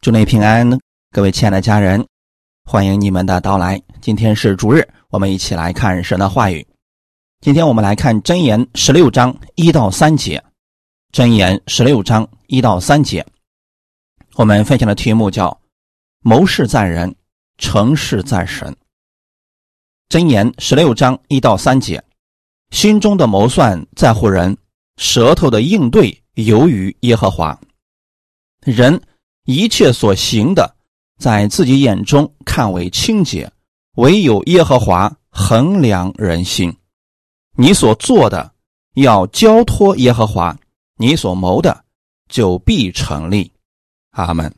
祝你平安，各位亲爱的家人，欢迎你们的到来。今天是主日，我们一起来看神的话语。今天我们来看箴言十六章一到三节。箴言十六章一到三节，我们分享的题目叫“谋事在人，成事在神”。箴言十六章一到三节，心中的谋算在乎人，舌头的应对由于耶和华。人。一切所行的，在自己眼中看为清洁，唯有耶和华衡量人心。你所做的要交托耶和华，你所谋的就必成立。阿门。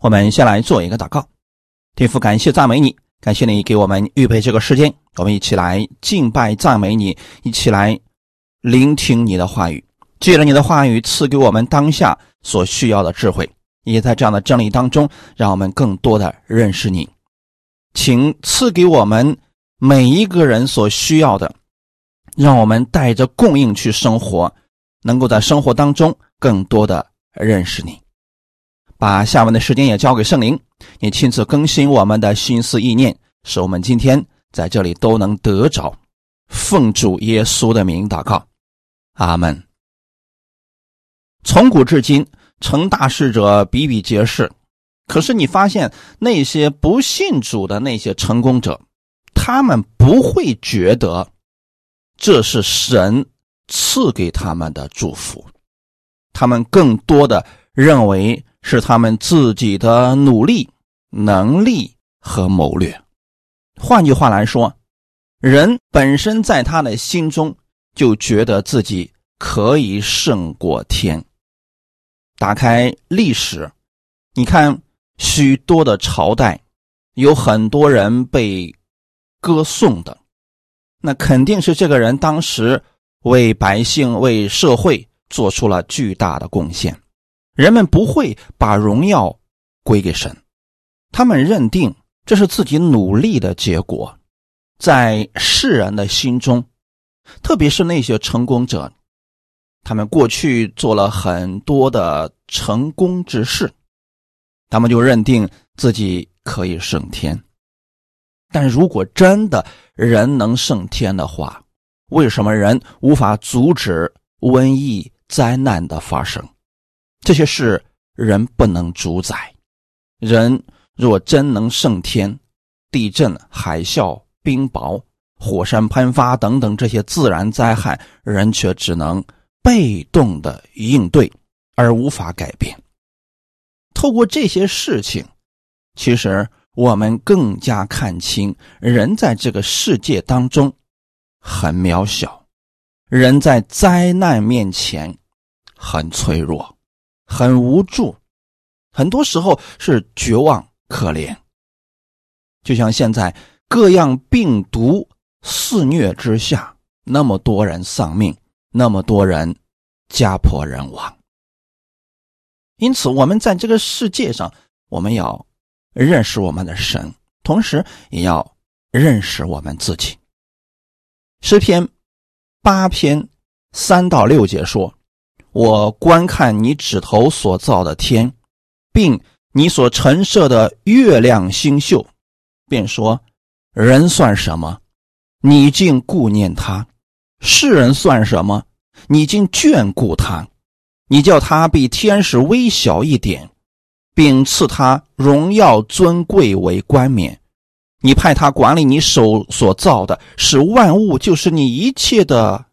我们先来做一个祷告，天父，感谢赞美你，感谢你给我们预备这个时间，我们一起来敬拜赞美你，一起来聆听你的话语。借着你的话语赐给我们当下所需要的智慧，也在这样的真理当中，让我们更多的认识你。请赐给我们每一个人所需要的，让我们带着供应去生活，能够在生活当中更多的认识你。把下面的时间也交给圣灵，你亲自更新我们的心思意念，使我们今天在这里都能得着。奉主耶稣的名祷告，阿门。从古至今，成大事者比比皆是。可是你发现那些不信主的那些成功者，他们不会觉得这是神赐给他们的祝福，他们更多的认为是他们自己的努力、能力和谋略。换句话来说，人本身在他的心中就觉得自己可以胜过天。打开历史，你看许多的朝代，有很多人被歌颂的，那肯定是这个人当时为百姓、为社会做出了巨大的贡献。人们不会把荣耀归给神，他们认定这是自己努力的结果。在世人的心中，特别是那些成功者。他们过去做了很多的成功之事，他们就认定自己可以升天。但如果真的人能升天的话，为什么人无法阻止瘟疫灾难的发生？这些事人不能主宰。人若真能升天，地震、海啸、冰雹、火山喷发等等这些自然灾害，人却只能。被动的应对，而无法改变。透过这些事情，其实我们更加看清人在这个世界当中很渺小，人在灾难面前很脆弱、很无助，很多时候是绝望可怜。就像现在各样病毒肆虐之下，那么多人丧命。那么多人家破人亡，因此我们在这个世界上，我们要认识我们的神，同时也要认识我们自己。诗篇八篇三到六节说：“我观看你指头所造的天，并你所陈设的月亮星宿，便说：人算什么？你竟顾念他。”世人算什么？你竟眷顾他，你叫他比天使微小一点，并赐他荣耀尊贵为冠冕。你派他管理你手所造的，使万物，就是你一切的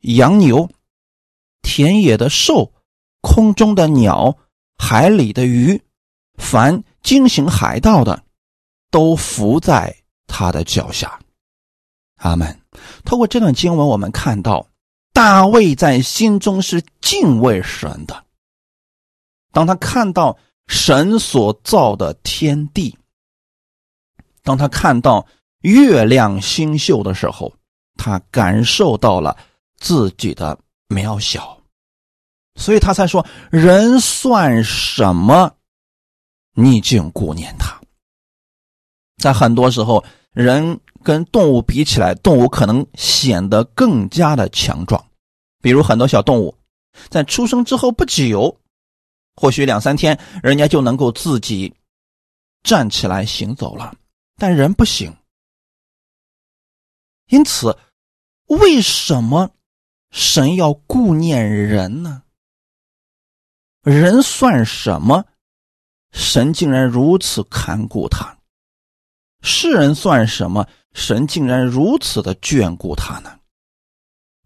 羊牛、田野的兽、空中的鸟、海里的鱼，凡经行海道的，都伏在他的脚下。阿门。通过这段经文，我们看到大卫在心中是敬畏神的。当他看到神所造的天地，当他看到月亮星宿的时候，他感受到了自己的渺小，所以他才说：“人算什么？你竟顾念他。”在很多时候，人。跟动物比起来，动物可能显得更加的强壮。比如很多小动物，在出生之后不久，或许两三天，人家就能够自己站起来行走了，但人不行。因此，为什么神要顾念人呢？人算什么？神竟然如此看顾他。世人算什么？神竟然如此的眷顾他呢？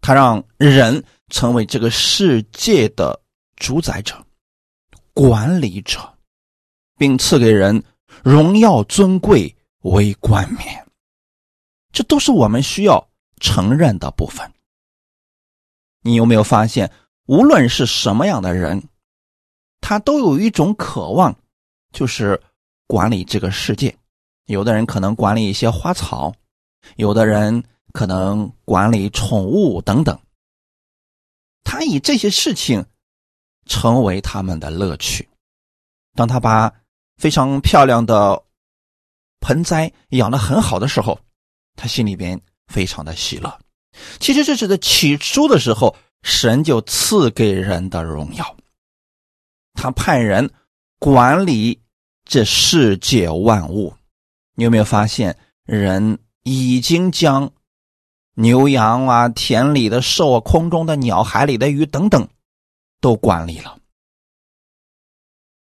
他让人成为这个世界的主宰者、管理者，并赐给人荣耀尊贵为冠冕。这都是我们需要承认的部分。你有没有发现，无论是什么样的人，他都有一种渴望，就是管理这个世界。有的人可能管理一些花草，有的人可能管理宠物等等。他以这些事情成为他们的乐趣。当他把非常漂亮的盆栽养得很好的时候，他心里边非常的喜乐。其实这是在起初的时候，神就赐给人的荣耀。他派人管理这世界万物。你有没有发现，人已经将牛羊啊、田里的兽啊、空中的鸟、海里的鱼等等，都管理了。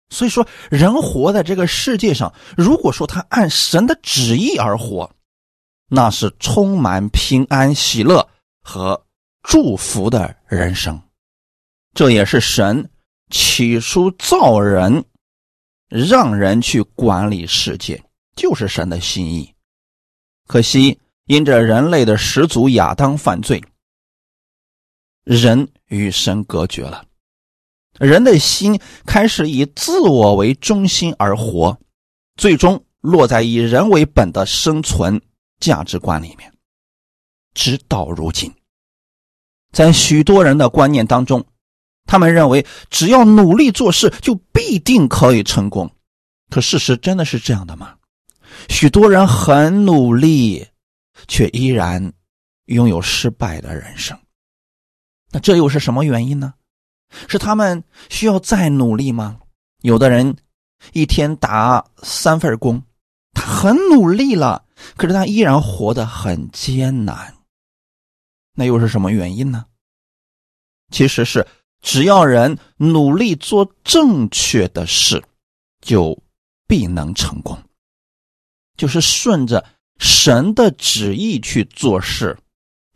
所以说，人活在这个世界上，如果说他按神的旨意而活，那是充满平安、喜乐和祝福的人生。这也是神起初造人，让人去管理世界。就是神的心意，可惜因着人类的始祖亚当犯罪，人与神隔绝了，人的心开始以自我为中心而活，最终落在以人为本的生存价值观里面。直到如今，在许多人的观念当中，他们认为只要努力做事就必定可以成功，可事实真的是这样的吗？许多人很努力，却依然拥有失败的人生。那这又是什么原因呢？是他们需要再努力吗？有的人一天打三份工，他很努力了，可是他依然活得很艰难。那又是什么原因呢？其实是只要人努力做正确的事，就必能成功。就是顺着神的旨意去做事，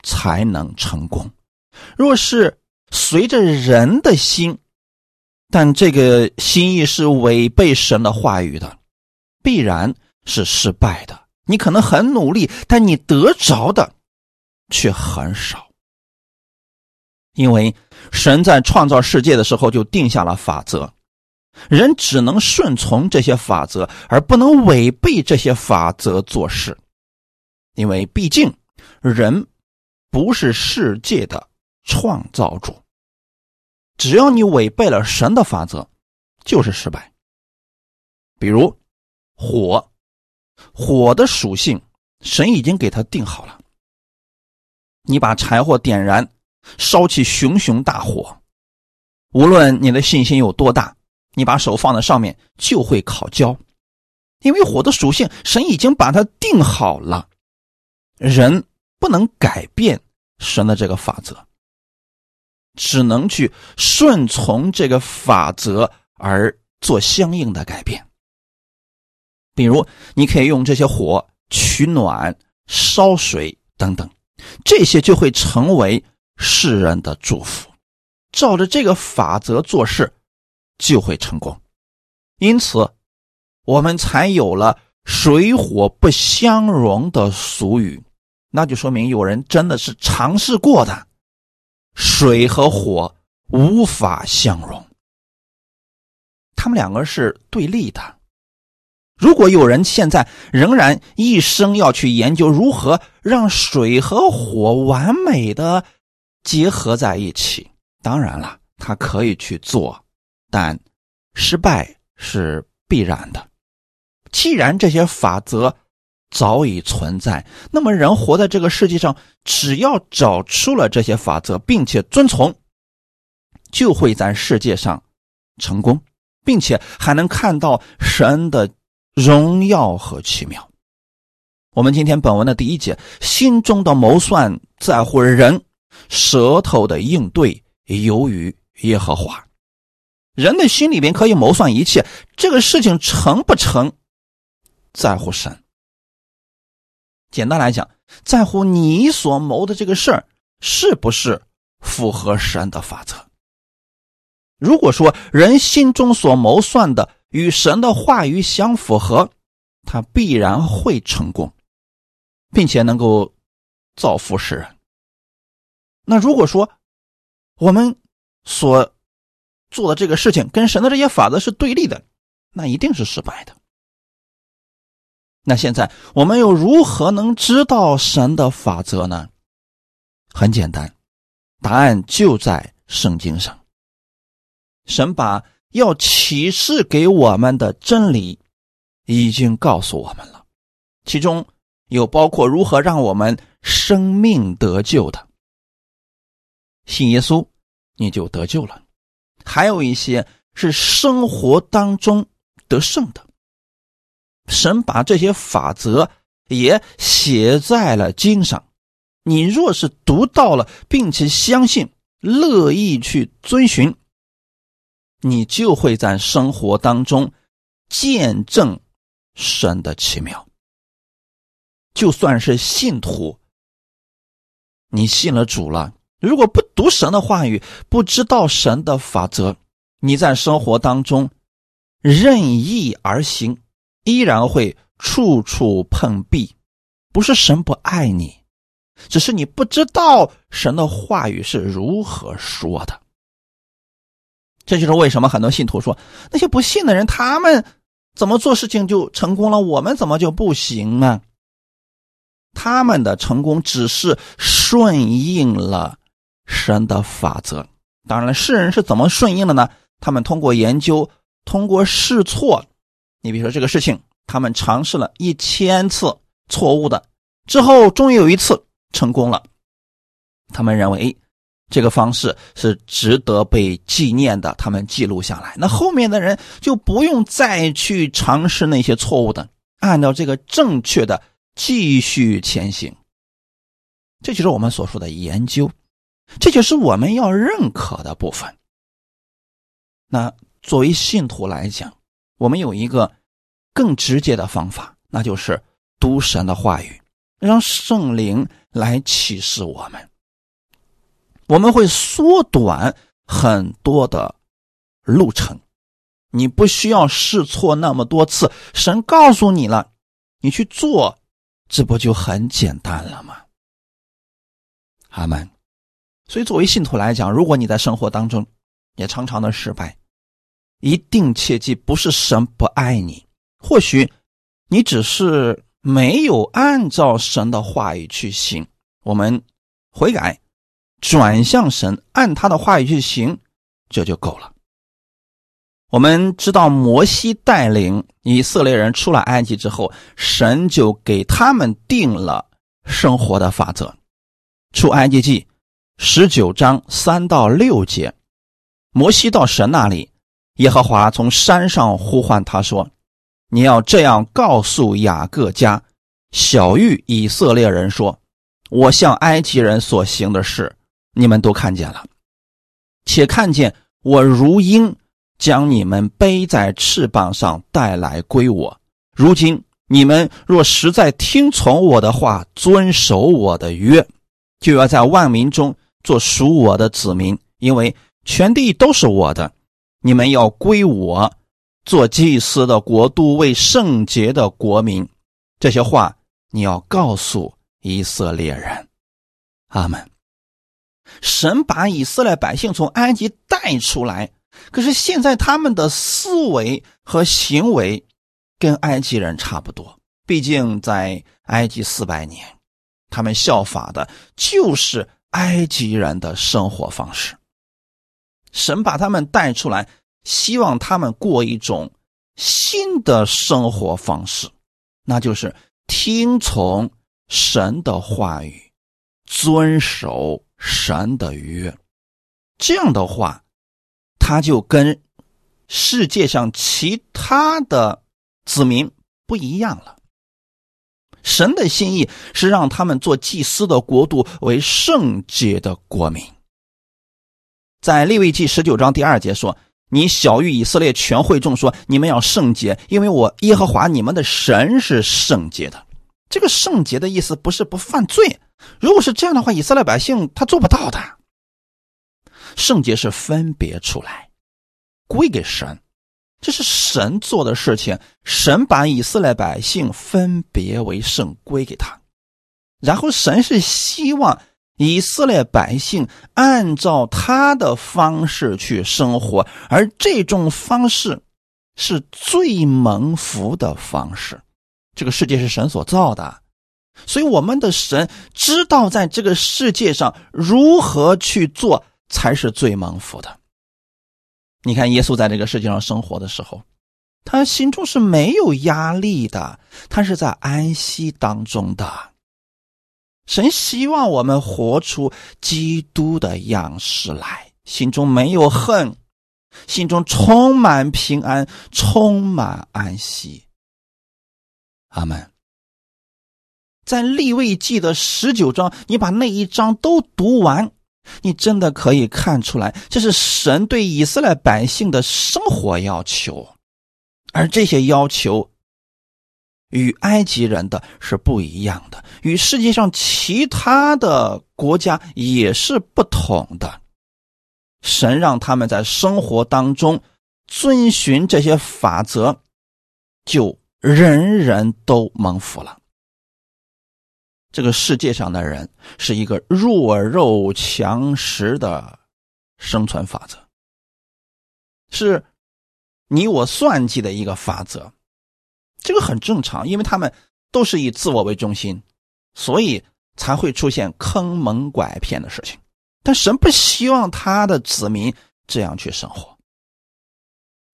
才能成功。若是随着人的心，但这个心意是违背神的话语的，必然是失败的。你可能很努力，但你得着的却很少，因为神在创造世界的时候就定下了法则。人只能顺从这些法则，而不能违背这些法则做事，因为毕竟人不是世界的创造主。只要你违背了神的法则，就是失败。比如火，火的属性神已经给他定好了。你把柴火点燃，烧起熊熊大火，无论你的信心有多大。你把手放在上面就会烤焦，因为火的属性神已经把它定好了，人不能改变神的这个法则，只能去顺从这个法则而做相应的改变。比如，你可以用这些火取暖、烧水等等，这些就会成为世人的祝福。照着这个法则做事。就会成功，因此，我们才有了“水火不相容”的俗语，那就说明有人真的是尝试过的，水和火无法相容，他们两个是对立的。如果有人现在仍然一生要去研究如何让水和火完美的结合在一起，当然了，他可以去做。但失败是必然的。既然这些法则早已存在，那么人活在这个世界上，只要找出了这些法则，并且遵从，就会在世界上成功，并且还能看到神的荣耀和奇妙。我们今天本文的第一节，心中的谋算在乎人，舌头的应对由于耶和华。人的心里边可以谋算一切，这个事情成不成，在乎神。简单来讲，在乎你所谋的这个事儿是不是符合神的法则。如果说人心中所谋算的与神的话语相符合，他必然会成功。并且能够造福世人。那如果说我们所做的这个事情跟神的这些法则是对立的，那一定是失败的。那现在我们又如何能知道神的法则呢？很简单，答案就在圣经上。神把要启示给我们的真理已经告诉我们了，其中。有包括如何让我们生命得救的，信耶稣你就得救了；还有一些是生活当中得胜的。神把这些法则也写在了经上，你若是读到了，并且相信、乐意去遵循，你就会在生活当中见证神的奇妙。就算是信徒，你信了主了，如果不读神的话语，不知道神的法则，你在生活当中任意而行，依然会处处碰壁。不是神不爱你，只是你不知道神的话语是如何说的。这就是为什么很多信徒说，那些不信的人，他们怎么做事情就成功了，我们怎么就不行呢？他们的成功只是顺应了神的法则。当然了，世人是怎么顺应的呢？他们通过研究，通过试错。你比如说这个事情，他们尝试了一千次错误的之后，终于有一次成功了。他们认为这个方式是值得被纪念的，他们记录下来。那后面的人就不用再去尝试那些错误的，按照这个正确的。继续前行，这就是我们所说的研究，这就是我们要认可的部分。那作为信徒来讲，我们有一个更直接的方法，那就是读神的话语，让圣灵来启示我们。我们会缩短很多的路程，你不需要试错那么多次，神告诉你了，你去做。这不就很简单了吗？阿门。所以，作为信徒来讲，如果你在生活当中也常常的失败，一定切记，不是神不爱你，或许你只是没有按照神的话语去行。我们悔改，转向神，按他的话语去行，这就够了。我们知道，摩西带领以色列人出了埃及之后，神就给他们定了生活的法则。出埃及记十九章三到六节，摩西到神那里，耶和华从山上呼唤他说：“你要这样告诉雅各家、小玉以色列人说：我向埃及人所行的事，你们都看见了，且看见我如鹰。”将你们背在翅膀上带来归我。如今你们若实在听从我的话，遵守我的约，就要在万民中做属我的子民，因为全地都是我的。你们要归我，做祭司的国度，为圣洁的国民。这些话你要告诉以色列人。阿门。神把以色列百姓从埃及带出来。可是现在他们的思维和行为跟埃及人差不多，毕竟在埃及四百年，他们效法的就是埃及人的生活方式。神把他们带出来，希望他们过一种新的生活方式，那就是听从神的话语，遵守神的约。这样的话。他就跟世界上其他的子民不一样了。神的心意是让他们做祭司的国度，为圣洁的国民。在利未记十九章第二节说：“你小谕以色列全会众说，你们要圣洁，因为我耶和华你们的神是圣洁的。”这个圣洁的意思不是不犯罪。如果是这样的话，以色列百姓他做不到的。圣洁是分别出来，归给神。这是神做的事情，神把以色列百姓分别为圣归给他，然后神是希望以色列百姓按照他的方式去生活，而这种方式是最蒙福的方式。这个世界是神所造的，所以我们的神知道在这个世界上如何去做才是最蒙福的。你看，耶稣在这个世界上生活的时候，他心中是没有压力的，他是在安息当中的。神希望我们活出基督的样式来，心中没有恨，心中充满平安，充满安息。阿门。在立位记的十九章，你把那一章都读完。你真的可以看出来，这是神对以色列百姓的生活要求，而这些要求与埃及人的是不一样的，与世界上其他的国家也是不同的。神让他们在生活当中遵循这些法则，就人人都蒙福了。这个世界上的人是一个弱肉强食的生存法则，是你我算计的一个法则。这个很正常，因为他们都是以自我为中心，所以才会出现坑蒙拐骗的事情。但神不希望他的子民这样去生活，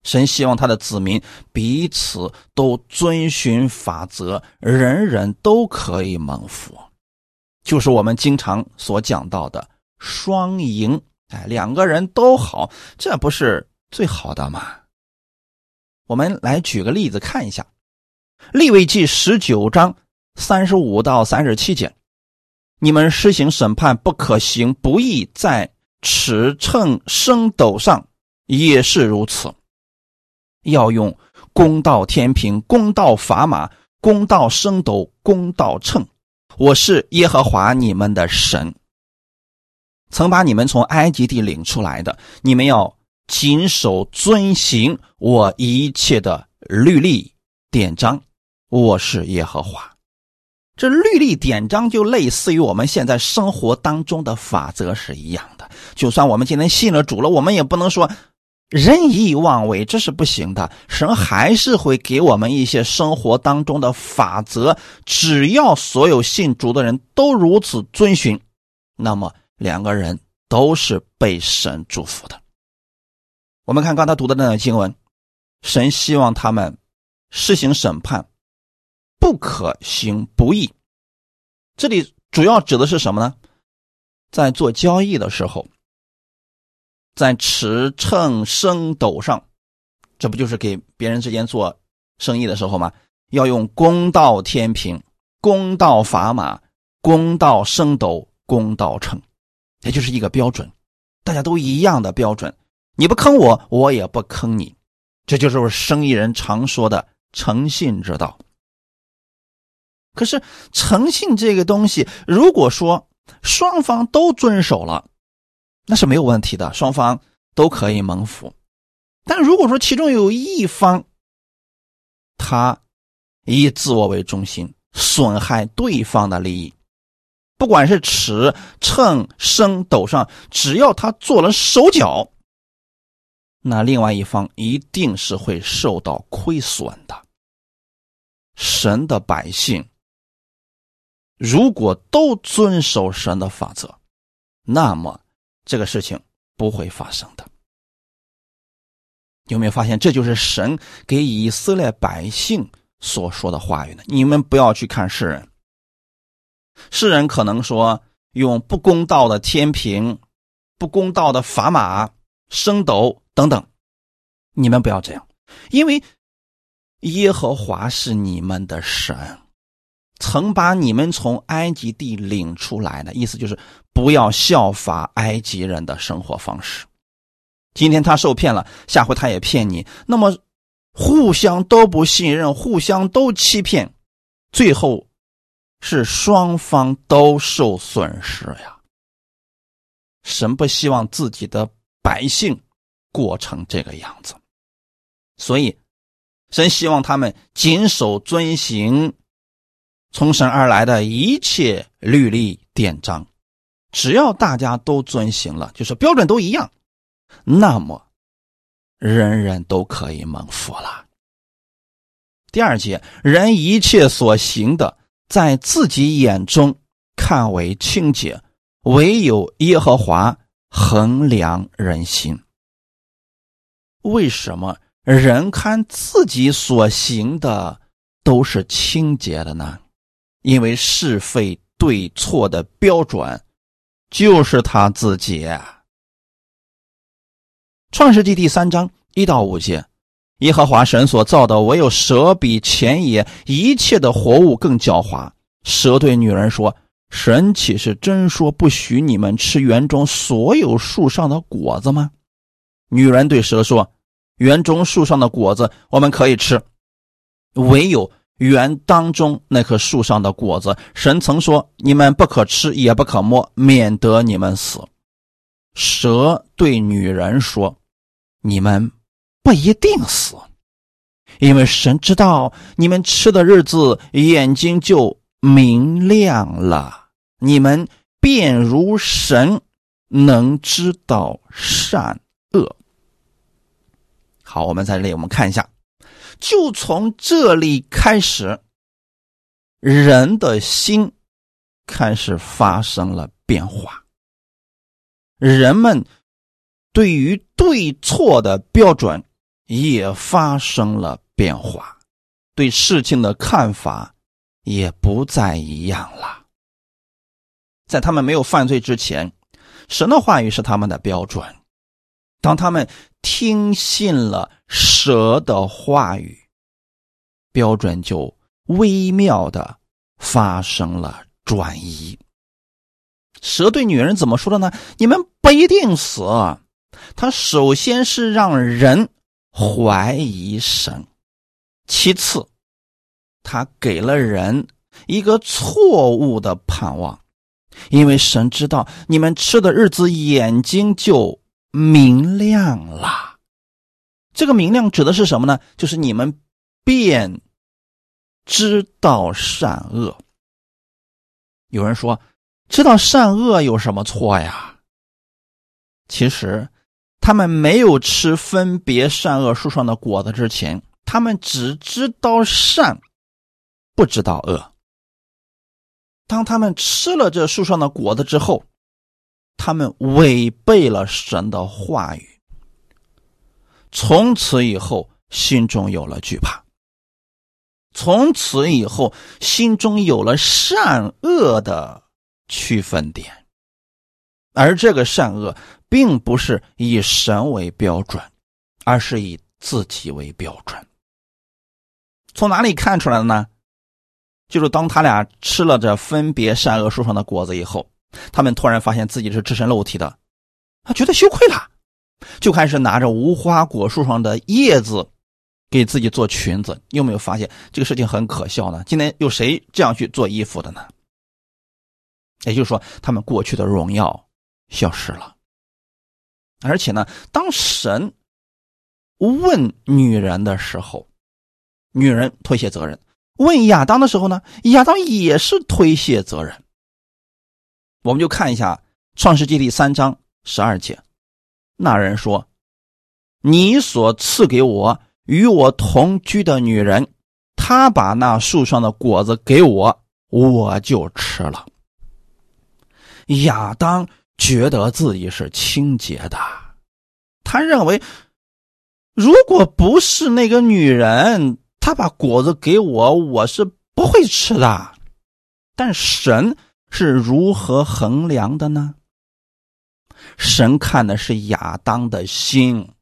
神希望他的子民彼此都遵循法则，人人都可以蒙福。就是我们经常所讲到的双赢，哎，两个人都好，这不是最好的吗？我们来举个例子看一下，《利未记》十九章三十五到三十七节，你们施行审判不可行不义，在尺秤升斗上也是如此，要用公道天平、公道砝码、公道升斗、公道秤。我是耶和华你们的神，曾把你们从埃及地领出来的。你们要谨守遵行我一切的律例典章。我是耶和华。这律例典章就类似于我们现在生活当中的法则是一样的。就算我们今天信了主了，我们也不能说。任意妄为，这是不行的。神还是会给我们一些生活当中的法则，只要所有信主的人都如此遵循，那么两个人都是被神祝福的。我们看刚才读的那段经文，神希望他们施行审判，不可行不义。这里主要指的是什么呢？在做交易的时候。在尺秤升斗上，这不就是给别人之间做生意的时候吗？要用公道天平、公道砝码、公道升斗、公道秤，也就是一个标准，大家都一样的标准。你不坑我，我也不坑你，这就是生意人常说的诚信之道。可是诚信这个东西，如果说双方都遵守了。那是没有问题的，双方都可以蒙福。但如果说其中有一方，他以自我为中心，损害对方的利益，不管是尺、秤、升、斗上，只要他做了手脚，那另外一方一定是会受到亏损的。神的百姓如果都遵守神的法则，那么。这个事情不会发生的，有没有发现？这就是神给以色列百姓所说的话语呢？你们不要去看世人，世人可能说用不公道的天平、不公道的砝码、升斗等等，你们不要这样，因为耶和华是你们的神，曾把你们从埃及地领出来的。意思就是不要效法埃及人的生活方式。今天他受骗了，下回他也骗你，那么互相都不信任，互相都欺骗，最后是双方都受损失呀。神不希望自己的百姓过成这个样子。所以，神希望他们谨守遵行从神而来的一切律例典章。只要大家都遵行了，就是标准都一样，那么人人都可以蒙福了。第二节，人一切所行的，在自己眼中看为清洁，唯有耶和华衡量人心。为什么？人看自己所行的都是清洁的呢，因为是非对错的标准就是他自己。创世纪第三章一到五节，耶和华神所造的唯有蛇比前野一切的活物更狡猾。蛇对女人说：“神岂是真说不许你们吃园中所有树上的果子吗？”女人对蛇说。园中树上的果子我们可以吃，唯有园当中那棵树上的果子，神曾说你们不可吃，也不可摸，免得你们死。蛇对女人说：“你们不一定死，因为神知道你们吃的日子，眼睛就明亮了，你们便如神，能知道善恶。”好，我们在这里，我们看一下，就从这里开始，人的心开始发生了变化，人们对于对错的标准也发生了变化，对事情的看法也不再一样了。在他们没有犯罪之前，神的话语是他们的标准。当他们听信了蛇的话语，标准就微妙的发生了转移。蛇对女人怎么说的呢？你们不一定死。他首先是让人怀疑神，其次，他给了人一个错误的盼望，因为神知道你们吃的日子，眼睛就。明亮了，这个明亮指的是什么呢？就是你们便知道善恶。有人说，知道善恶有什么错呀？其实，他们没有吃分别善恶树上的果子之前，他们只知道善，不知道恶。当他们吃了这树上的果子之后，他们违背了神的话语，从此以后心中有了惧怕，从此以后心中有了善恶的区分点，而这个善恶并不是以神为标准，而是以自己为标准。从哪里看出来的呢？就是当他俩吃了这分别善恶树上的果子以后。他们突然发现自己是赤身露体的，他觉得羞愧了，就开始拿着无花果树上的叶子给自己做裙子。你有没有发现这个事情很可笑呢？今天有谁这样去做衣服的呢？也就是说，他们过去的荣耀消失了。而且呢，当神问女人的时候，女人推卸责任；问亚当的时候呢，亚当也是推卸责任。我们就看一下《创世纪》第三章十二节，那人说：“你所赐给我与我同居的女人，她把那树上的果子给我，我就吃了。”亚当觉得自己是清洁的，他认为，如果不是那个女人，她把果子给我，我是不会吃的。但神。是如何衡量的呢？神看的是亚当的心，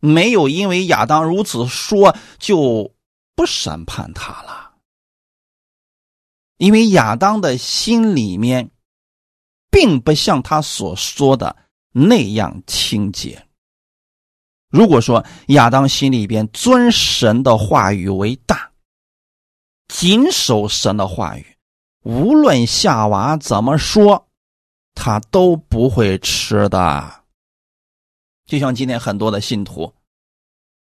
没有因为亚当如此说就不审判他了，因为亚当的心里面并不像他所说的那样清洁。如果说亚当心里边尊神的话语为大，谨守神的话语，无论夏娃怎么说，他都不会吃的。就像今天很多的信徒，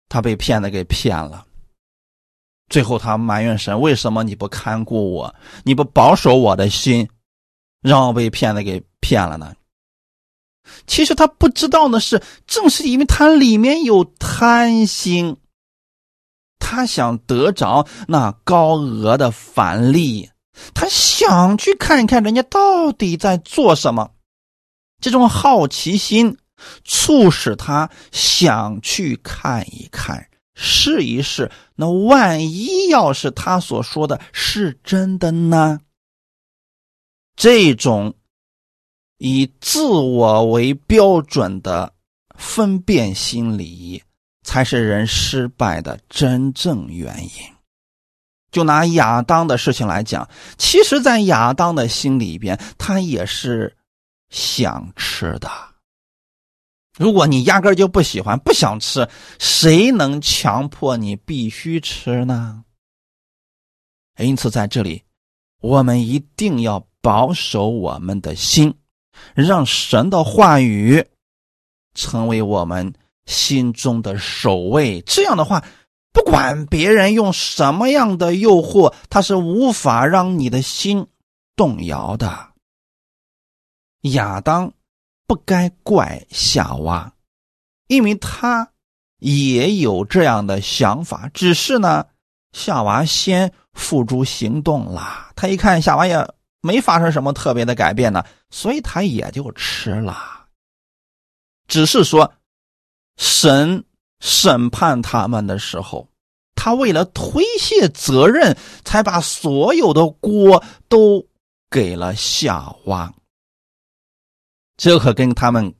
他被骗子给骗了，最后他埋怨神：为什么你不看顾我，你不保守我的心，让我被骗子给骗了呢？其实他不知道的是，正是因为他里面有贪心，他想得着那高额的返利，他想去看一看人家到底在做什么，这种好奇心。促使他想去看一看，试一试。那万一要是他所说的是真的呢？这种以自我为标准的分辨心理，才是人失败的真正原因。就拿亚当的事情来讲，其实，在亚当的心里边，他也是想吃的。如果你压根就不喜欢、不想吃，谁能强迫你必须吃呢？因此，在这里，我们一定要保守我们的心，让神的话语成为我们心中的首位。这样的话，不管别人用什么样的诱惑，他是无法让你的心动摇的。亚当。不该怪夏娃，因为他也有这样的想法。只是呢，夏娃先付诸行动了。他一看夏娃也没发生什么特别的改变呢，所以他也就吃了。只是说，神审判他们的时候，他为了推卸责任，才把所有的锅都给了夏娃。这可跟他们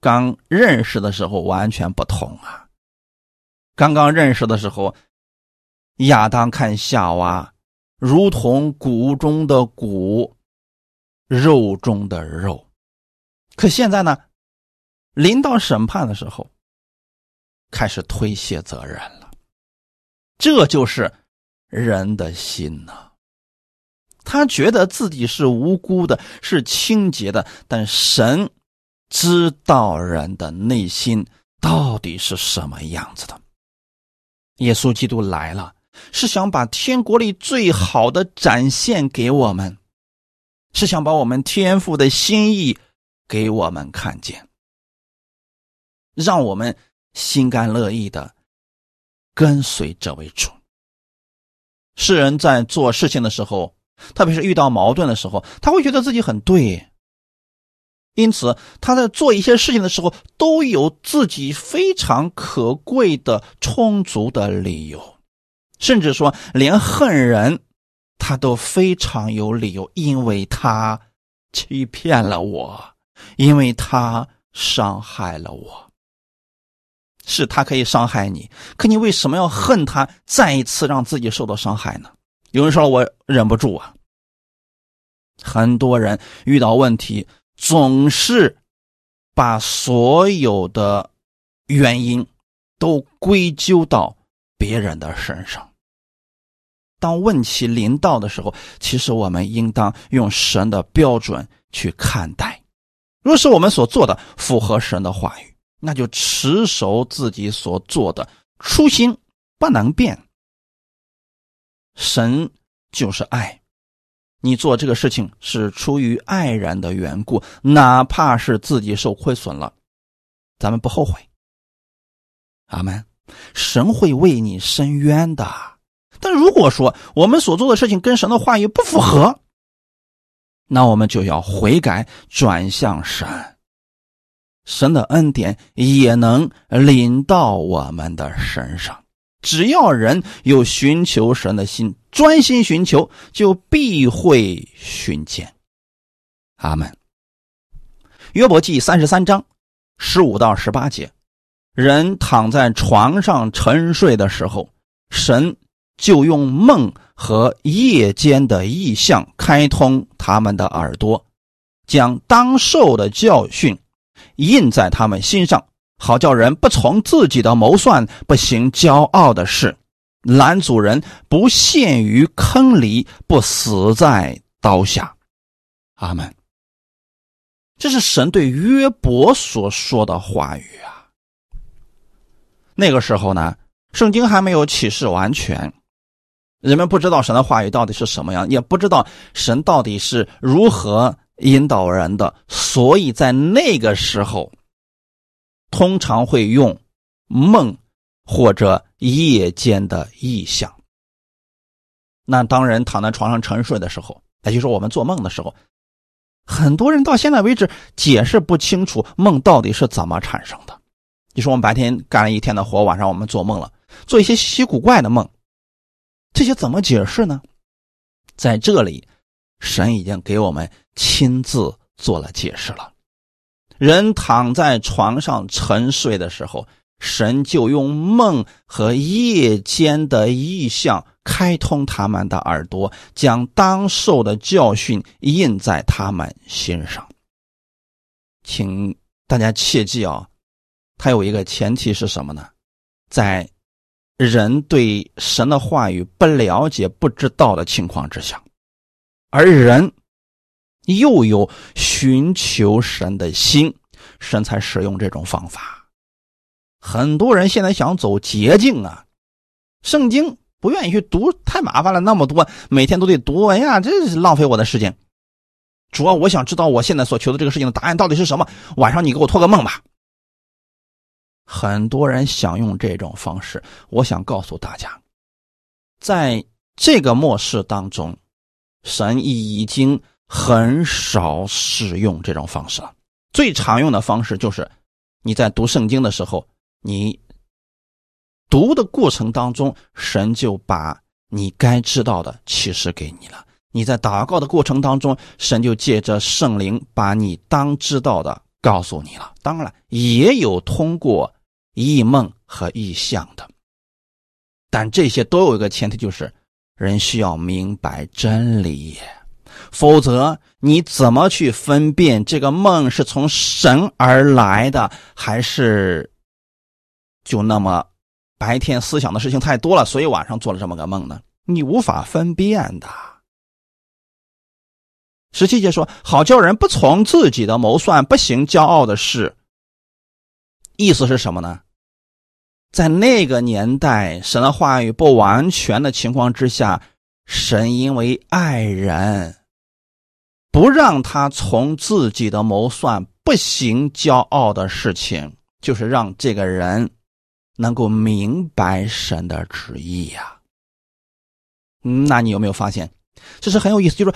刚认识的时候完全不同啊！刚刚认识的时候，亚当看夏娃如同骨中的骨，肉中的肉。可现在呢，临到审判的时候，开始推卸责任了。这就是人的心呐。他觉得自己是无辜的，是清洁的，但神知道人的内心到底是什么样子的。耶稣基督来了，是想把天国里最好的展现给我们，是想把我们天父的心意给我们看见，让我们心甘乐意的跟随这位主。世人在做事情的时候。特别是遇到矛盾的时候，他会觉得自己很对，因此他在做一些事情的时候都有自己非常可贵的充足的理由，甚至说连恨人，他都非常有理由，因为他欺骗了我，因为他伤害了我。是他可以伤害你，可你为什么要恨他，再一次让自己受到伤害呢？有人说我忍不住啊。很多人遇到问题，总是把所有的原因都归咎到别人的身上。当问题临到的时候，其实我们应当用神的标准去看待。若是我们所做的符合神的话语，那就持守自己所做的初心，不能变。神就是爱，你做这个事情是出于爱人的缘故，哪怕是自己受亏损了，咱们不后悔。阿门。神会为你伸冤的。但如果说我们所做的事情跟神的话语不符合，那我们就要悔改，转向神，神的恩典也能临到我们的身上。只要人有寻求神的心，专心寻求，就必会寻见。阿门。约伯记三十三章十五到十八节：人躺在床上沉睡的时候，神就用梦和夜间的异象开通他们的耳朵，将当受的教训印在他们心上，好叫人不从自己的谋算，不行骄傲的事，拦阻人不陷于坑里，不死在刀下。阿门。这是神对约伯所说的话语啊。那个时候呢，圣经还没有启示完全，人们不知道神的话语到底是什么样，也不知道神到底是如何引导人的，所以在那个时候，通常会用梦或者夜间的意象。那当人躺在床上沉睡的时候，也就是说我们做梦的时候。很多人到现在为止解释不清楚梦到底是怎么产生的。你说我们白天干了一天的活，晚上我们做梦了，做一些稀奇古怪的梦，这些怎么解释呢？在这里，神已经给我们亲自做了解释了。人躺在床上沉睡的时候，神就用梦和夜间的意象。开通他们的耳朵，将当受的教训印在他们心上。请大家切记啊，它有一个前提是什么呢？在人对神的话语不了解、不知道的情况之下，而人又有寻求神的心，神才使用这种方法。很多人现在想走捷径啊，圣经。不愿意去读，太麻烦了，那么多每天都得读，哎呀，这是浪费我的时间。主要我想知道我现在所求的这个事情的答案到底是什么。晚上你给我托个梦吧。很多人想用这种方式，我想告诉大家，在这个末世当中，神已经很少使用这种方式了。最常用的方式就是你在读圣经的时候，你。读的过程当中，神就把你该知道的启示给你了。你在祷告的过程当中，神就借着圣灵把你当知道的告诉你了。当然，也有通过异梦和异象的，但这些都有一个前提，就是人需要明白真理，否则你怎么去分辨这个梦是从神而来的，还是就那么？白天思想的事情太多了，所以晚上做了这么个梦呢。你无法分辨的。十七节说：“好叫人不从自己的谋算，不行骄傲的事。”意思是什么呢？在那个年代，神的话语不完全的情况之下，神因为爱人，不让他从自己的谋算，不行骄傲的事情，就是让这个人。能够明白神的旨意呀？那你有没有发现，这是很有意思？就是，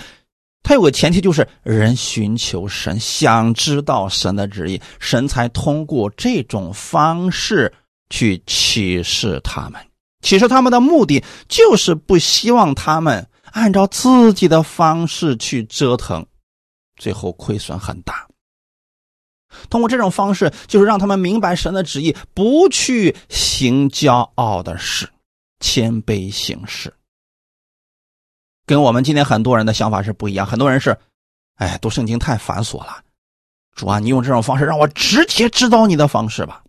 他有个前提，就是人寻求神，想知道神的旨意，神才通过这种方式去启示他们。启示他们的目的，就是不希望他们按照自己的方式去折腾，最后亏损很大。通过这种方式，就是让他们明白神的旨意，不去行骄傲的事，谦卑行事。跟我们今天很多人的想法是不一样。很多人是，哎，读圣经太繁琐了，主啊，你用这种方式让我直接知道你的方式吧。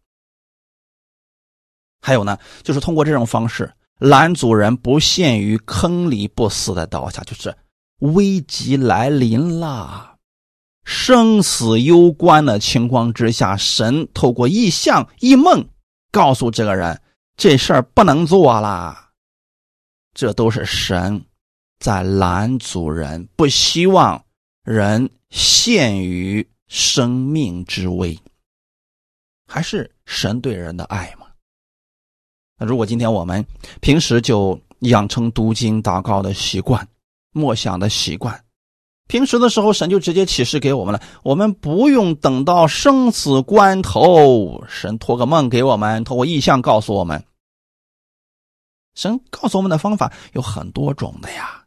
还有呢，就是通过这种方式拦阻人不陷于坑里不死的刀下，就是危机来临了。生死攸关的情况之下，神透过异象、异梦告诉这个人，这事儿不能做啦。这都是神在拦阻人，不希望人陷于生命之危。还是神对人的爱吗？那如果今天我们平时就养成读经、祷告的习惯、默想的习惯。平时的时候，神就直接启示给我们了，我们不用等到生死关头，神托个梦给我们，托过意象告诉我们。神告诉我们的方法有很多种的呀，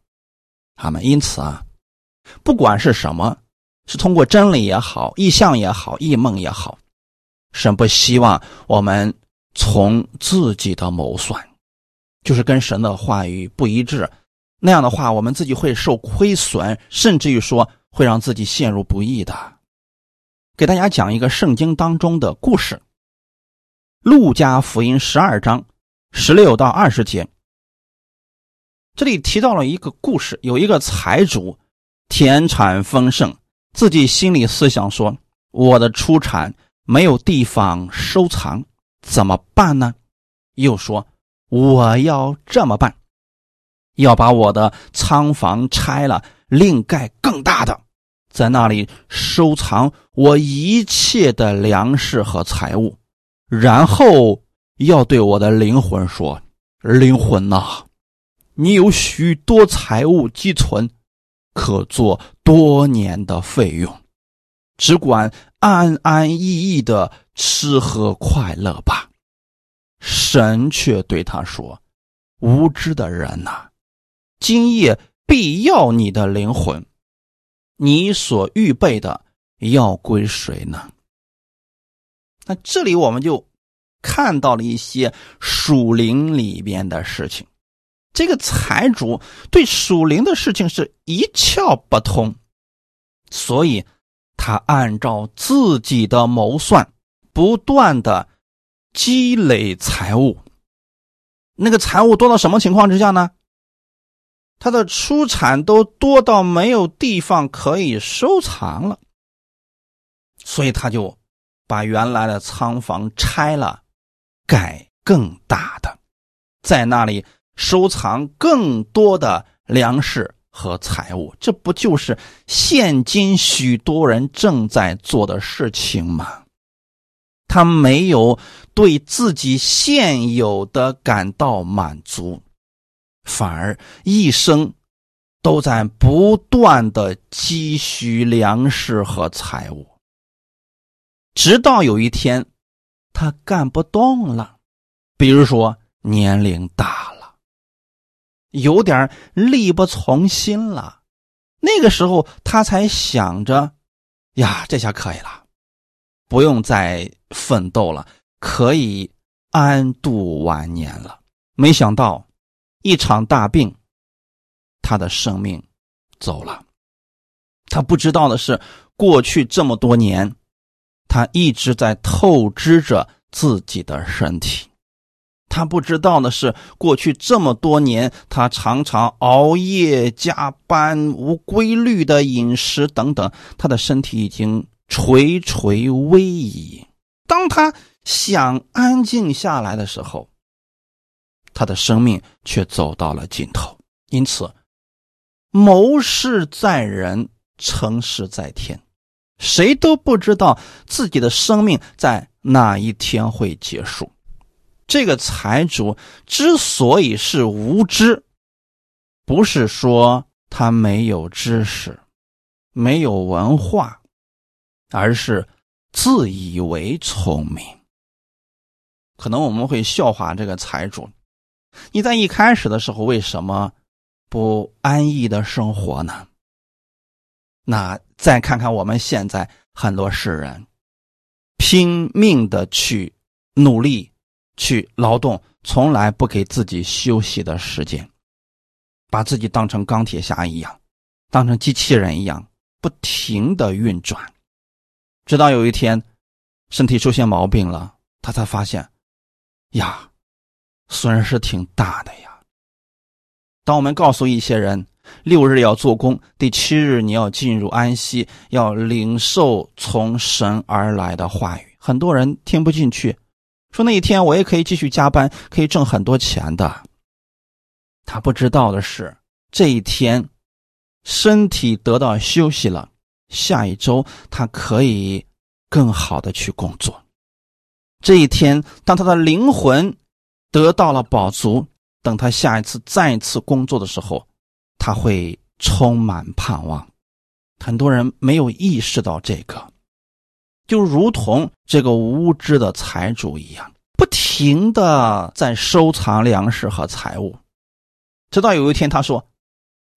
他们因此啊，不管是什么，是通过真理也好，意象也好，异梦也好，神不希望我们从自己的谋算，就是跟神的话语不一致。那样的话，我们自己会受亏损，甚至于说会让自己陷入不义的。给大家讲一个圣经当中的故事，《路加福音》十二章十六到二十节。这里提到了一个故事，有一个财主，田产丰盛，自己心里思想说：“我的出产没有地方收藏，怎么办呢？”又说：“我要这么办。”要把我的仓房拆了，另盖更大的，在那里收藏我一切的粮食和财物，然后要对我的灵魂说：“灵魂呐，你有许多财物积存，可做多年的费用，只管安安逸逸的吃喝快乐吧。”神却对他说：“无知的人呐！”今夜必要你的灵魂，你所预备的要归谁呢？那这里我们就看到了一些属灵里边的事情。这个财主对属灵的事情是一窍不通，所以他按照自己的谋算，不断的积累财物。那个财物多到什么情况之下呢？他的出产都多到没有地方可以收藏了，所以他就把原来的仓房拆了，盖更大的，在那里收藏更多的粮食和财物。这不就是现今许多人正在做的事情吗？他没有对自己现有的感到满足。反而一生都在不断的积蓄粮食和财物，直到有一天他干不动了，比如说年龄大了，有点力不从心了，那个时候他才想着：呀，这下可以了，不用再奋斗了，可以安度晚年了。没想到。一场大病，他的生命走了。他不知道的是，过去这么多年，他一直在透支着自己的身体。他不知道的是，过去这么多年，他常常熬夜加班、无规律的饮食等等，他的身体已经垂垂危矣。当他想安静下来的时候，他的生命却走到了尽头，因此，谋事在人，成事在天，谁都不知道自己的生命在哪一天会结束。这个财主之所以是无知，不是说他没有知识、没有文化，而是自以为聪明。可能我们会笑话这个财主。你在一开始的时候为什么不安逸的生活呢？那再看看我们现在很多世人，拼命的去努力、去劳动，从来不给自己休息的时间，把自己当成钢铁侠一样，当成机器人一样，不停的运转，直到有一天身体出现毛病了，他才发现，呀。损失挺大的呀。当我们告诉一些人六日要做工，第七日你要进入安息，要领受从神而来的话语，很多人听不进去，说那一天我也可以继续加班，可以挣很多钱的。他不知道的是，这一天身体得到休息了，下一周他可以更好的去工作。这一天，当他的灵魂。得到了饱足，等他下一次再次工作的时候，他会充满盼望。很多人没有意识到这个，就如同这个无知的财主一样，不停的在收藏粮食和财物，直到有一天他说：“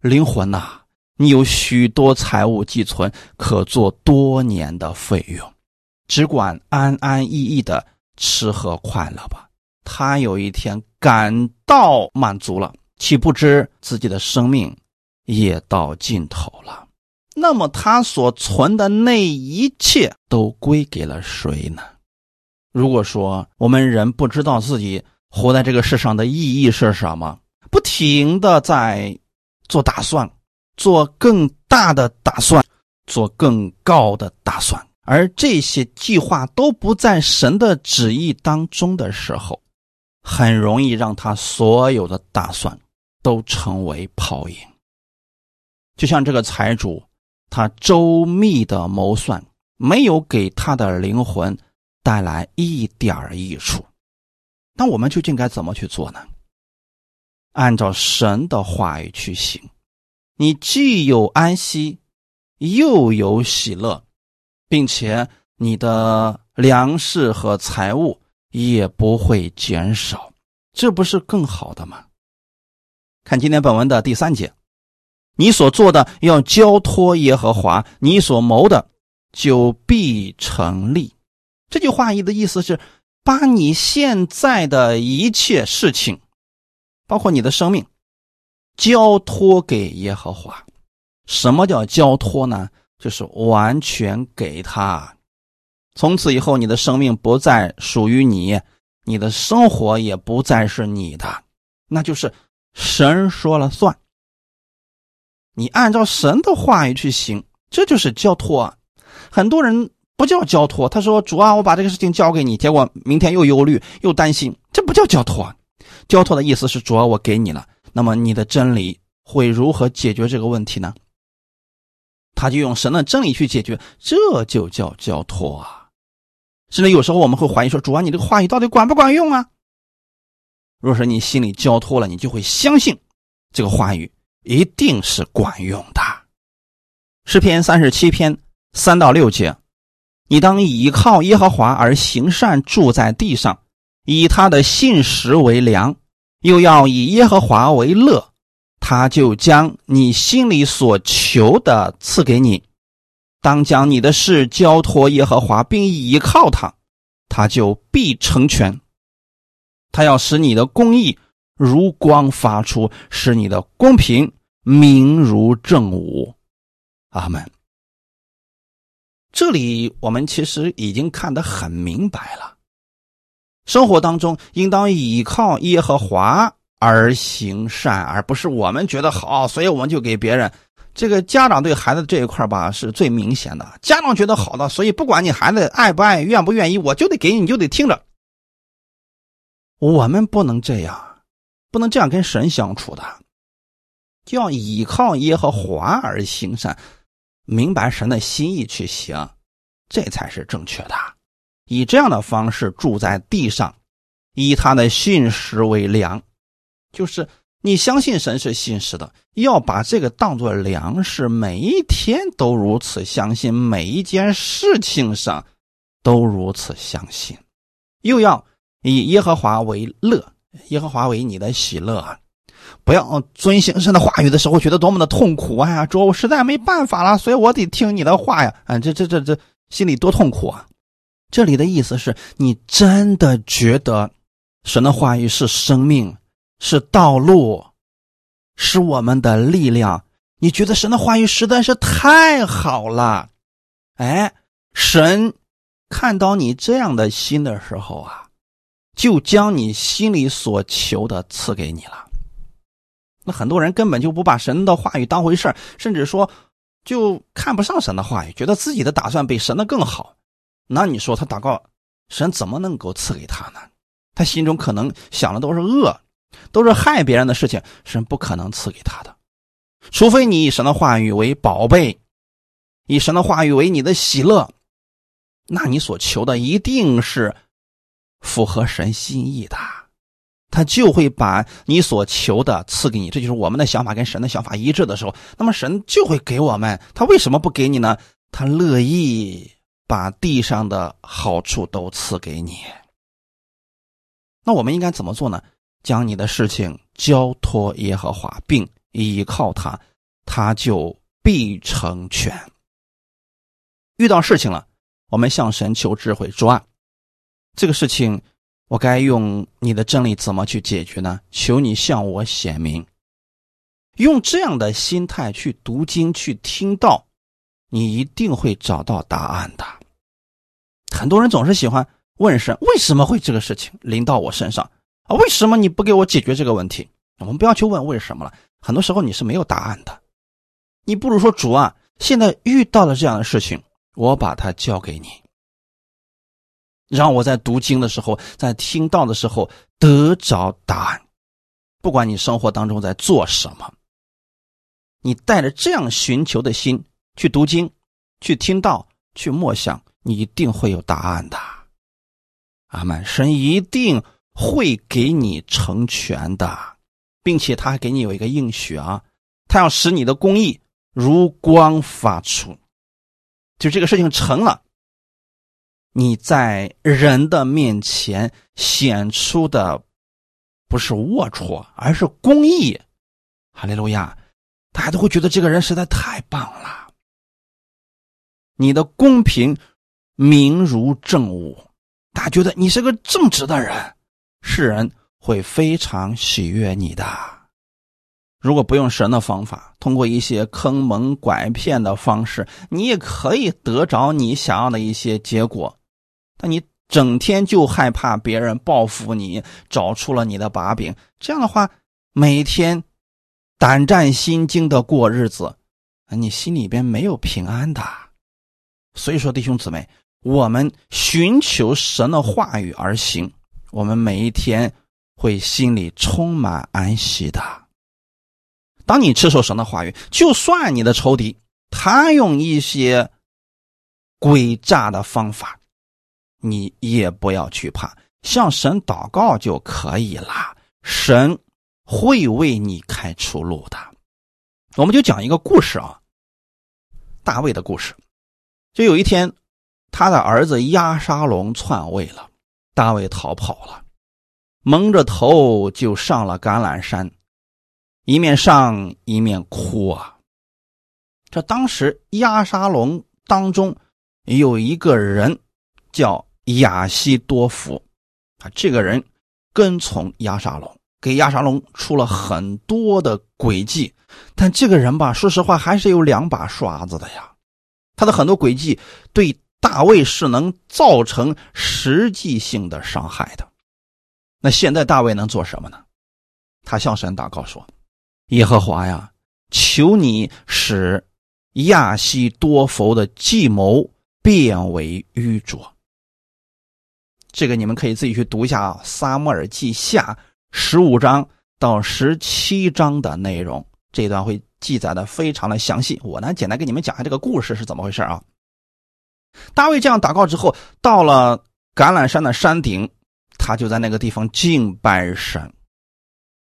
灵魂呐，你有许多财物寄存，可做多年的费用，只管安安逸逸的吃喝快乐吧。他有一天感到满足了，岂不知自己的生命也到尽头了？那么他所存的那一切都归给了谁呢？如果说我们人不知道自己活在这个世上的意义是什么，不停的在做打算，做更大的打算，做更高的打算，而这些计划都不在神的旨意当中的时候，很容易让他所有的打算都成为泡影。就像这个财主。他周密的谋算没有给他的灵魂带来一点益处，那我们究竟该怎么去做呢？按照神的话语去行，你既有安息，又有喜乐，并且你的粮食和财物也不会减少，这不是更好的吗？看今天本文的第三节。你所做的要交托耶和华，你所谋的就必成立。这句话意的意思是，把你现在的一切事情，包括你的生命，交托给耶和华。什么叫交托呢？就是完全给他。从此以后，你的生命不再属于你，你的生活也不再是你的，那就是神说了算。你按照神的话语去行，这就是交托。很多人不叫交托，他说：“主啊，我把这个事情交给你，结果明天又忧虑又担心，这不叫交托。”交托的意思是：“主啊，我给你了，那么你的真理会如何解决这个问题呢？”他就用神的真理去解决，这就叫交托啊。甚至有时候我们会怀疑说：“主啊，你这个话语到底管不管用啊？”若是你心里交托了，你就会相信这个话语。一定是管用的。诗篇三十七篇三到六节，你当倚靠耶和华而行善，住在地上，以他的信实为粮，又要以耶和华为乐，他就将你心里所求的赐给你。当将你的事交托耶和华，并倚靠他，他就必成全。他要使你的公义。如光发出，使你的公平明如正午。阿门。这里我们其实已经看得很明白了，生活当中应当依靠耶和华而行善，而不是我们觉得好，所以我们就给别人。这个家长对孩子这一块吧是最明显的，家长觉得好的，所以不管你孩子爱不爱、愿不愿意，我就得给你，你就得听着。我们不能这样。不能这样跟神相处的，就要依靠耶和华而行善，明白神的心意去行，这才是正确的。以这样的方式住在地上，以他的信实为粮，就是你相信神是信实的，要把这个当做粮食，每一天都如此相信，每一件事情上都如此相信，又要以耶和华为乐。耶和华为你的喜乐啊！不要遵行神的话语的时候，觉得多么的痛苦啊！主，我实在没办法了，所以我得听你的话呀！啊，这这这这，心里多痛苦啊！这里的意思是你真的觉得神的话语是生命，是道路，是我们的力量。你觉得神的话语实在是太好了，哎，神看到你这样的心的时候啊。就将你心里所求的赐给你了。那很多人根本就不把神的话语当回事甚至说就看不上神的话语，觉得自己的打算比神的更好。那你说他祷告，神怎么能够赐给他呢？他心中可能想的都是恶，都是害别人的事情，神不可能赐给他的。除非你以神的话语为宝贝，以神的话语为你的喜乐，那你所求的一定是。符合神心意的，他就会把你所求的赐给你。这就是我们的想法跟神的想法一致的时候，那么神就会给我们。他为什么不给你呢？他乐意把地上的好处都赐给你。那我们应该怎么做呢？将你的事情交托耶和华，并依靠他，他就必成全。遇到事情了，我们向神求智慧，主啊。这个事情我该用你的真理怎么去解决呢？求你向我显明。用这样的心态去读经、去听道，你一定会找到答案的。很多人总是喜欢问神：为什么会这个事情临到我身上啊？为什么你不给我解决这个问题？我们不要去问为什么了。很多时候你是没有答案的。你不如说主啊，现在遇到了这样的事情，我把它交给你，让我在读经的时候，在听到的时候得着答案。不管你生活当中在做什么。你带着这样寻求的心去读经、去听道、去默想，你一定会有答案的。阿门！神一定会给你成全的，并且他还给你有一个应许啊，他要使你的公义如光发出。就这个事情成了，你在人的面前显出的不是龌龊，而是公义。哈利路亚！大家都会觉得这个人实在太棒了。你的公平明如正午，大家觉得你是个正直的人，世人会非常喜悦你的。如果不用神的方法，通过一些坑蒙拐骗的方式，你也可以得着你想要的一些结果。但你整天就害怕别人报复你，找出了你的把柄，这样的话，每天。胆战心惊的过日子，你心里边没有平安的。所以说，弟兄姊妹，我们寻求神的话语而行，我们每一天会心里充满安息的。当你持守神的话语，就算你的仇敌他用一些诡诈的方法，你也不要惧怕，向神祷告就可以了。神。会为你开出路的。我们就讲一个故事啊，大卫的故事。就有一天，他的儿子押沙龙篡位了，大卫逃跑了，蒙着头就上了橄榄山，一面上一面哭啊。这当时押沙龙当中有一个人叫亚西多夫啊，这个人跟从押沙龙。给亚沙龙出了很多的诡计，但这个人吧，说实话还是有两把刷子的呀。他的很多诡计对大卫是能造成实际性的伤害的。那现在大卫能做什么呢？他向神祷告说：“耶和华呀，求你使亚西多佛的计谋变为愚拙。”这个你们可以自己去读一下《撒母耳记下》。十五章到十七章的内容，这一段会记载的非常的详细。我呢，简单给你们讲一下这个故事是怎么回事啊。大卫这样祷告之后，到了橄榄山的山顶，他就在那个地方敬拜神。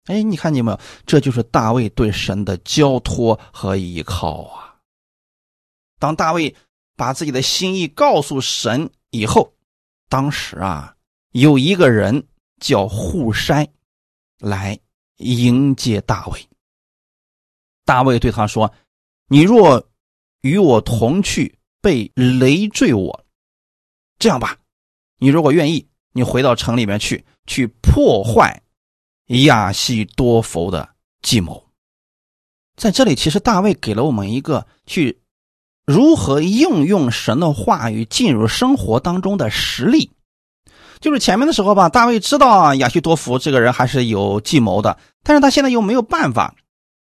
哎，你看见没有？这就是大卫对神的交托和依靠啊。当大卫把自己的心意告诉神以后，当时啊，有一个人叫户筛。来迎接大卫。大卫对他说：“你若与我同去，被累赘我，这样吧，你如果愿意，你回到城里面去，去破坏亚西多佛的计谋。”在这里，其实大卫给了我们一个去如何应用神的话语进入生活当中的实例。就是前面的时候吧，大卫知道，亚西多夫这个人还是有计谋的，但是他现在又没有办法，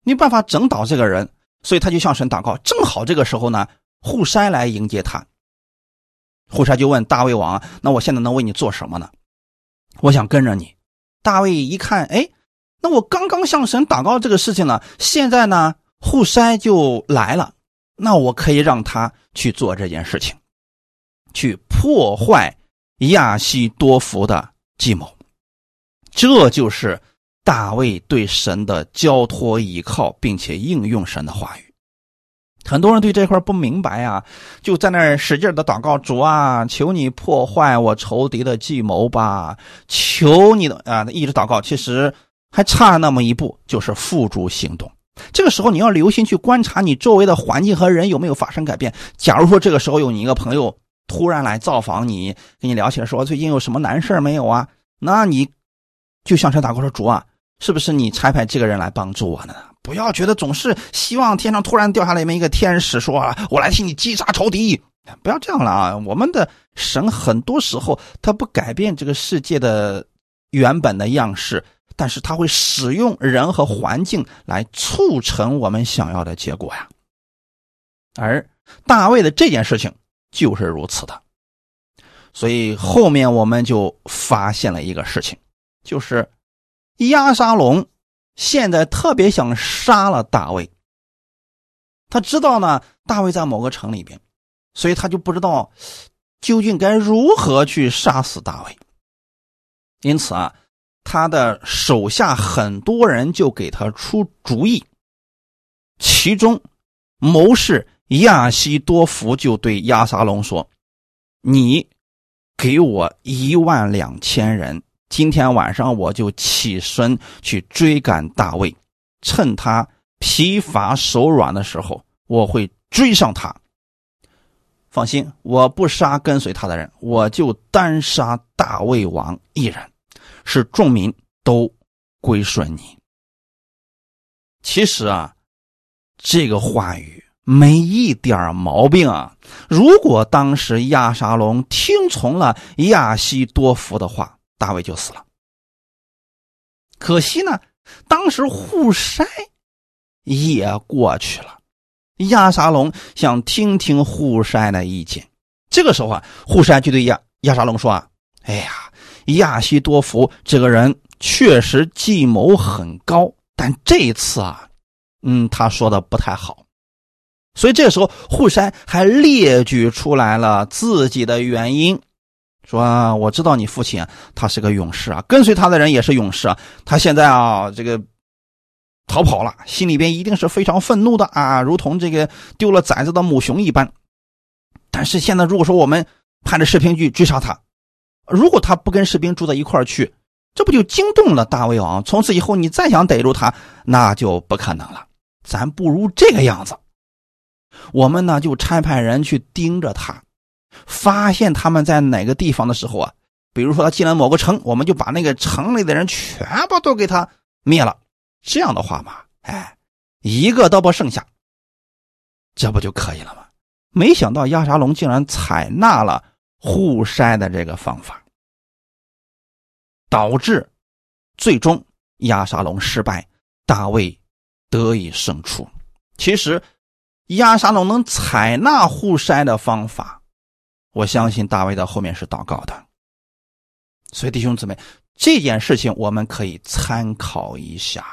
没办法整倒这个人，所以他就向神祷告。正好这个时候呢，户筛来迎接他。户筛就问大卫王：“那我现在能为你做什么呢？我想跟着你。”大卫一看，哎，那我刚刚向神祷告这个事情呢，现在呢，户筛就来了，那我可以让他去做这件事情，去破坏。亚西多福的计谋，这就是大卫对神的交托依靠，并且应用神的话语。很多人对这块不明白啊，就在那儿使劲的祷告主啊，求你破坏我仇敌的计谋吧，求你的啊，一直祷告，其实还差那么一步，就是付诸行动。这个时候你要留心去观察你周围的环境和人有没有发生改变。假如说这个时候有你一个朋友突然来造访你，跟你聊起来说最近有什么难事没有啊？那你就向神祷告说：“主啊，是不是你差派这个人来帮助我呢？不要觉得总是希望天上突然掉下来一个天使说啊我来替你击杀仇敌，不要这样了啊！我们的神很多时候他不改变这个世界的原本的样式，但是他会使用人和环境来促成我们想要的结果呀。而大卫的这件事情。就是如此的，所以后面我们就发现了一个事情，就是亚沙龙现在特别想杀了大卫。他知道呢，大卫在某个城里边，所以他就不知道究竟该如何去杀死大卫。因此啊，他的手下很多人就给他出主意，其中谋士。亚西多福就对亚沙龙说：“你给我一万两千人，今天晚上我就起身去追赶大卫，趁他疲乏手软的时候，我会追上他。放心，我不杀跟随他的人，我就单杀大卫王一人，使众民都归顺你。”其实啊，这个话语。没一点毛病啊！如果当时亚沙龙听从了亚西多夫的话，大卫就死了。可惜呢，当时户筛也过去了。亚沙龙想听听户筛的意见，这个时候啊，户筛就对亚亚沙龙说：“啊，哎呀，亚西多福这个人确实计谋很高，但这一次啊，嗯，他说的不太好。”所以这时候，户山还列举出来了自己的原因，说：“我知道你父亲他是个勇士啊，跟随他的人也是勇士啊。他现在啊，这个逃跑了，心里边一定是非常愤怒的啊，如同这个丢了崽子的母熊一般。但是现在，如果说我们派着士兵去追杀他，如果他不跟士兵住在一块去，这不就惊动了大卫王？从此以后，你再想逮住他，那就不可能了。咱不如这个样子。”我们呢就差派人去盯着他，发现他们在哪个地方的时候啊，比如说他进了某个城，我们就把那个城里的人全部都给他灭了。这样的话嘛，哎，一个都不剩下，这不就可以了吗？没想到亚沙龙竟然采纳了互筛的这个方法，导致最终亚沙龙失败，大卫得以胜出。其实。亚沙龙能采纳互筛的方法，我相信大卫在后面是祷告的。所以弟兄姊妹，这件事情我们可以参考一下。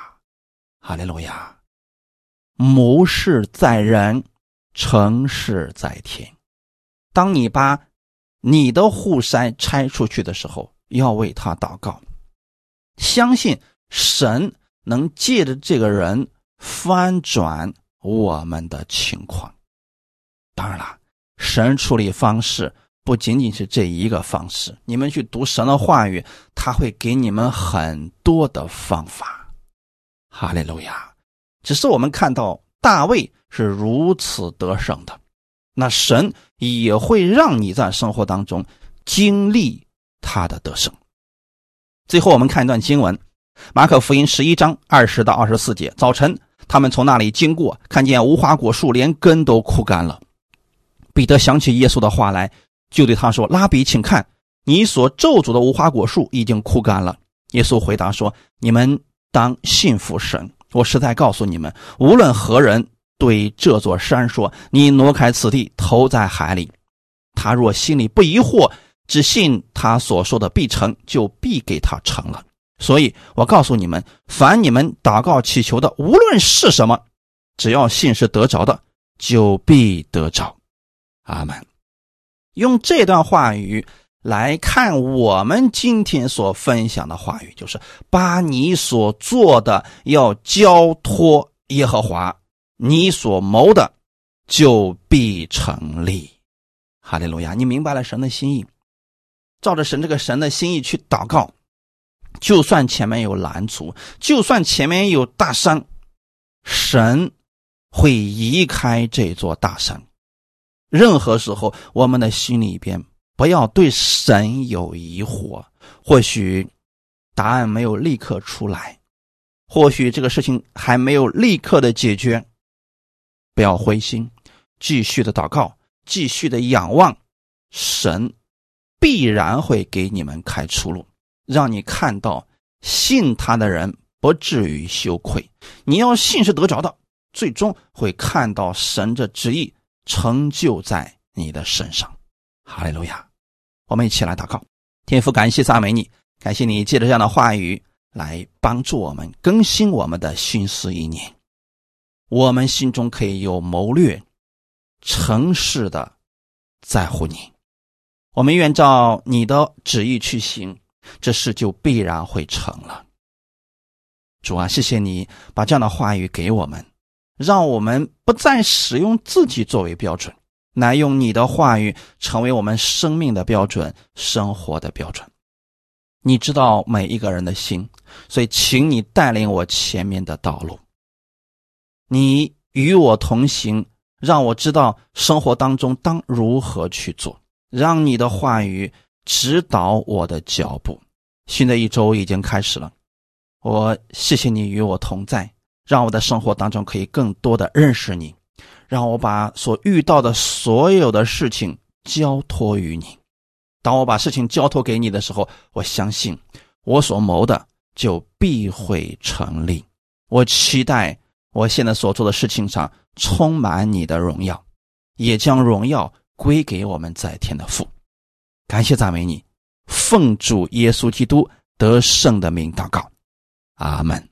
哈利路亚！谋事在人，成事在天。当你把你的护筛拆出去的时候，要为他祷告，相信神能借着这个人翻转。我们的情况，当然了，神处理方式不仅仅是这一个方式。你们去读神的话语，他会给你们很多的方法。哈利路亚！只是我们看到大卫是如此得胜的，那神也会让你在生活当中经历他的得胜。最后，我们看一段经文：马可福音十一章二十到二十四节。早晨。他们从那里经过，看见无花果树连根都枯干了。彼得想起耶稣的话来，就对他说：“拉比，请看，你所咒诅的无花果树已经枯干了。”耶稣回答说：“你们当信服神。我实在告诉你们，无论何人对这座山说：‘你挪开此地，投在海里’，他若心里不疑惑，只信他所说的必成，就必给他成了。”所以我告诉你们，凡你们祷告祈求的，无论是什么，只要信是得着的，就必得着。阿门。用这段话语来看我们今天所分享的话语，就是把你所做的要交托耶和华，你所谋的就必成立。哈利路亚！你明白了神的心意，照着神这个神的心意去祷告。就算前面有拦阻，就算前面有大山，神会移开这座大山。任何时候，我们的心里边不要对神有疑惑。或许答案没有立刻出来，或许这个事情还没有立刻的解决，不要灰心，继续的祷告，继续的仰望神，必然会给你们开出路，让你看到信他的人不至于羞愧。你要信是得着的，最终会看到神的旨意成就在你的身上。哈利路亚！我们一起来祷告。天父，感谢赞美你，感谢你借着这样的话语来帮助我们更新我们的心思意念，我们心中可以有谋略，诚实的在乎你，我们愿照你的旨意去行，这事就必然会成了。主啊，谢谢你把这样的话语给我们，让我们不再使用自己作为标准。乃用你的话语成为我们生命的标准，生活的标准。你知道每一个人的心，所以请你带领我前面的道路。你与我同行，让我知道生活当中当如何去做。让你的话语指导我的脚步。新的一周已经开始了，我谢谢你与我同在，让我的生活当中可以更多的认识你。让我把所遇到的所有的事情交托于你。当我把事情交托给你的时候，我相信我所谋的就必会成立。我期待我现在所做的事情上充满你的荣耀，也将荣耀归给我们在天的父。感谢赞美你，奉主耶稣基督得胜的名祷告，阿门。